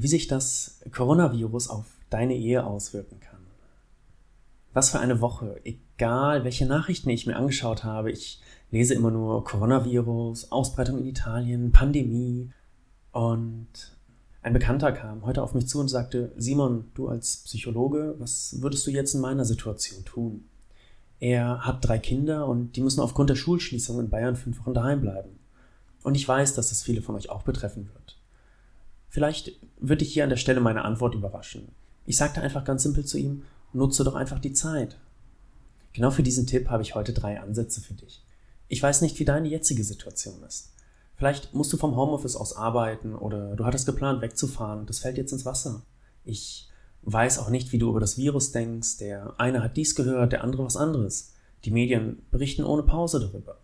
wie sich das Coronavirus auf deine Ehe auswirken kann. Was für eine Woche, egal welche Nachrichten ich mir angeschaut habe, ich lese immer nur Coronavirus, Ausbreitung in Italien, Pandemie und ein Bekannter kam heute auf mich zu und sagte, Simon, du als Psychologe, was würdest du jetzt in meiner Situation tun? Er hat drei Kinder und die müssen aufgrund der Schulschließung in Bayern fünf Wochen daheim bleiben. Und ich weiß, dass es viele von euch auch betreffen wird. Vielleicht wird dich hier an der Stelle meine Antwort überraschen. Ich sagte einfach ganz simpel zu ihm, nutze doch einfach die Zeit. Genau für diesen Tipp habe ich heute drei Ansätze für dich. Ich weiß nicht, wie deine jetzige Situation ist. Vielleicht musst du vom Homeoffice aus arbeiten oder du hattest geplant wegzufahren. Das fällt jetzt ins Wasser. Ich weiß auch nicht, wie du über das Virus denkst. Der eine hat dies gehört, der andere was anderes. Die Medien berichten ohne Pause darüber.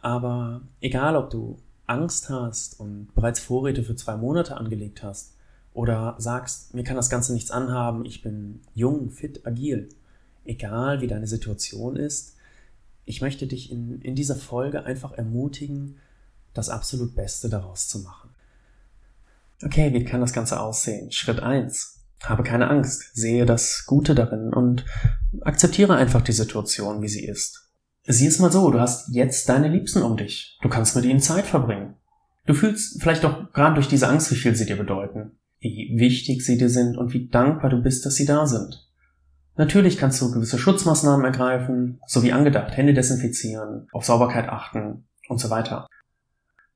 Aber egal, ob du Angst hast und bereits Vorräte für zwei Monate angelegt hast oder sagst, mir kann das Ganze nichts anhaben, ich bin jung, fit, agil, egal wie deine Situation ist, ich möchte dich in, in dieser Folge einfach ermutigen, das absolut Beste daraus zu machen. Okay, wie kann das Ganze aussehen? Schritt eins: Habe keine Angst, sehe das Gute darin und akzeptiere einfach die Situation, wie sie ist. Sieh es mal so, du hast jetzt deine Liebsten um dich. Du kannst mit ihnen Zeit verbringen. Du fühlst vielleicht auch gerade durch diese Angst, wie viel sie dir bedeuten, wie wichtig sie dir sind und wie dankbar du bist, dass sie da sind. Natürlich kannst du gewisse Schutzmaßnahmen ergreifen, so wie angedacht, Hände desinfizieren, auf Sauberkeit achten und so weiter.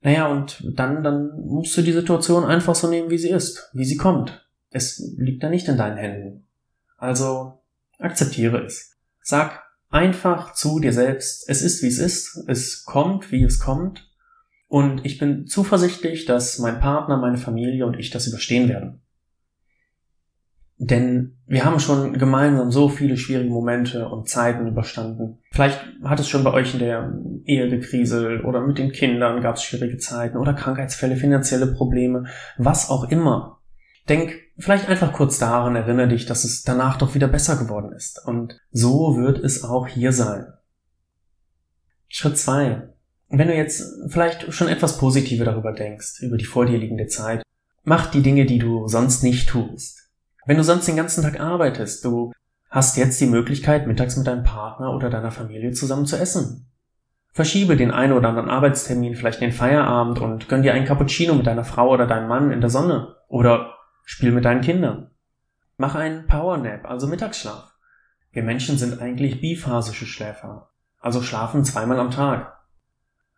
Naja, und dann, dann musst du die Situation einfach so nehmen, wie sie ist, wie sie kommt. Es liegt da nicht in deinen Händen. Also akzeptiere es. Sag, einfach zu dir selbst, es ist wie es ist, es kommt wie es kommt und ich bin zuversichtlich, dass mein Partner, meine Familie und ich das überstehen werden. Denn wir haben schon gemeinsam so viele schwierige Momente und Zeiten überstanden. Vielleicht hat es schon bei euch in der Ehe gekriselt oder mit den Kindern gab es schwierige Zeiten oder Krankheitsfälle, finanzielle Probleme, was auch immer. Denk vielleicht einfach kurz daran, erinnere dich, dass es danach doch wieder besser geworden ist. Und so wird es auch hier sein. Schritt zwei: Wenn du jetzt vielleicht schon etwas positiver darüber denkst, über die vor dir liegende Zeit, mach die Dinge, die du sonst nicht tust. Wenn du sonst den ganzen Tag arbeitest, du hast jetzt die Möglichkeit, mittags mit deinem Partner oder deiner Familie zusammen zu essen. Verschiebe den einen oder anderen Arbeitstermin, vielleicht den Feierabend und gönn dir einen Cappuccino mit deiner Frau oder deinem Mann in der Sonne. Oder Spiel mit deinen Kindern. Mach einen Powernap, also Mittagsschlaf. Wir Menschen sind eigentlich biphasische Schläfer, also schlafen zweimal am Tag.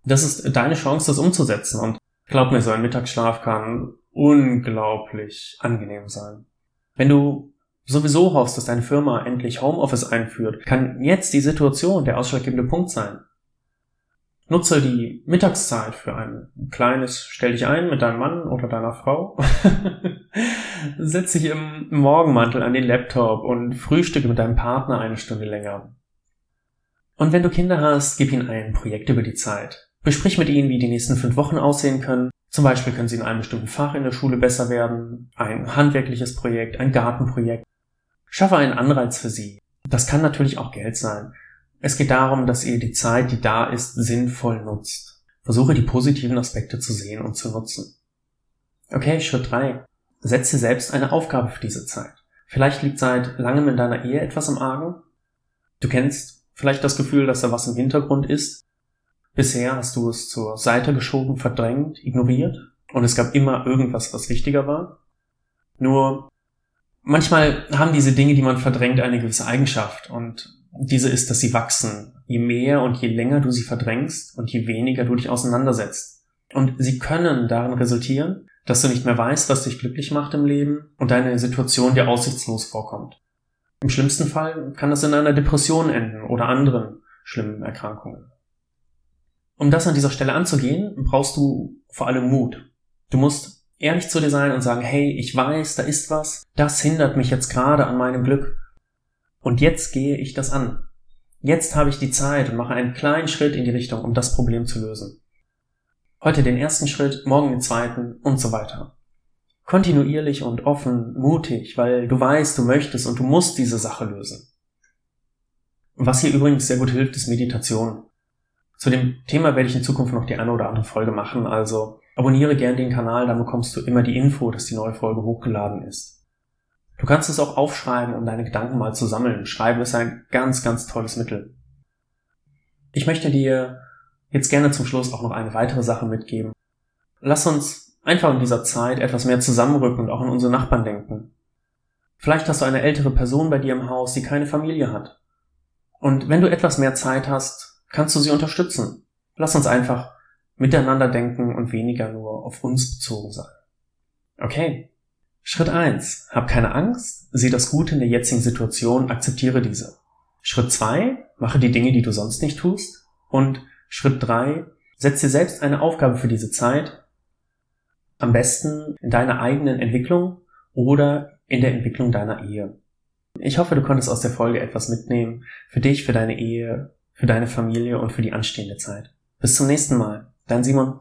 Das ist deine Chance, das umzusetzen und glaub mir, so ein Mittagsschlaf kann unglaublich angenehm sein. Wenn du sowieso hoffst, dass deine Firma endlich Homeoffice einführt, kann jetzt die Situation der ausschlaggebende Punkt sein. Nutze die Mittagszeit für ein kleines Stell dich ein mit deinem Mann oder deiner Frau. Setz dich im Morgenmantel an den Laptop und frühstücke mit deinem Partner eine Stunde länger. Und wenn du Kinder hast, gib ihnen ein Projekt über die Zeit. Besprich mit ihnen, wie die nächsten fünf Wochen aussehen können. Zum Beispiel können sie in einem bestimmten Fach in der Schule besser werden, ein handwerkliches Projekt, ein Gartenprojekt. Schaffe einen Anreiz für sie. Das kann natürlich auch Geld sein. Es geht darum, dass ihr die Zeit, die da ist, sinnvoll nutzt. Versuche die positiven Aspekte zu sehen und zu nutzen. Okay, Schritt drei: Setze selbst eine Aufgabe für diese Zeit. Vielleicht liegt seit langem in deiner Ehe etwas im Argen. Du kennst vielleicht das Gefühl, dass da was im Hintergrund ist. Bisher hast du es zur Seite geschoben, verdrängt, ignoriert und es gab immer irgendwas, was wichtiger war. Nur manchmal haben diese Dinge, die man verdrängt, eine gewisse Eigenschaft und diese ist, dass sie wachsen. Je mehr und je länger du sie verdrängst und je weniger du dich auseinandersetzt. Und sie können darin resultieren, dass du nicht mehr weißt, was dich glücklich macht im Leben und deine Situation dir aussichtslos vorkommt. Im schlimmsten Fall kann das in einer Depression enden oder anderen schlimmen Erkrankungen. Um das an dieser Stelle anzugehen, brauchst du vor allem Mut. Du musst ehrlich zu dir sein und sagen, hey, ich weiß, da ist was, das hindert mich jetzt gerade an meinem Glück. Und jetzt gehe ich das an. Jetzt habe ich die Zeit und mache einen kleinen Schritt in die Richtung, um das Problem zu lösen. Heute den ersten Schritt, morgen den zweiten und so weiter. Kontinuierlich und offen, mutig, weil du weißt, du möchtest und du musst diese Sache lösen. Was hier übrigens sehr gut hilft, ist Meditation. Zu dem Thema werde ich in Zukunft noch die eine oder andere Folge machen, also Abonniere gern den Kanal, dann bekommst du immer die Info, dass die neue Folge hochgeladen ist. Du kannst es auch aufschreiben, um deine Gedanken mal zu sammeln. Schreiben ist ein ganz, ganz tolles Mittel. Ich möchte dir jetzt gerne zum Schluss auch noch eine weitere Sache mitgeben. Lass uns einfach in dieser Zeit etwas mehr zusammenrücken und auch an unsere Nachbarn denken. Vielleicht hast du eine ältere Person bei dir im Haus, die keine Familie hat. Und wenn du etwas mehr Zeit hast, kannst du sie unterstützen. Lass uns einfach miteinander denken und weniger nur auf uns bezogen sein. Okay. Schritt eins: Hab keine Angst, sieh das Gute in der jetzigen Situation, akzeptiere diese. Schritt zwei: Mache die Dinge, die du sonst nicht tust. Und Schritt drei: Setz dir selbst eine Aufgabe für diese Zeit. Am besten in deiner eigenen Entwicklung oder in der Entwicklung deiner Ehe. Ich hoffe, du konntest aus der Folge etwas mitnehmen. Für dich, für deine Ehe, für deine Familie und für die anstehende Zeit. Bis zum nächsten Mal. Dein Simon.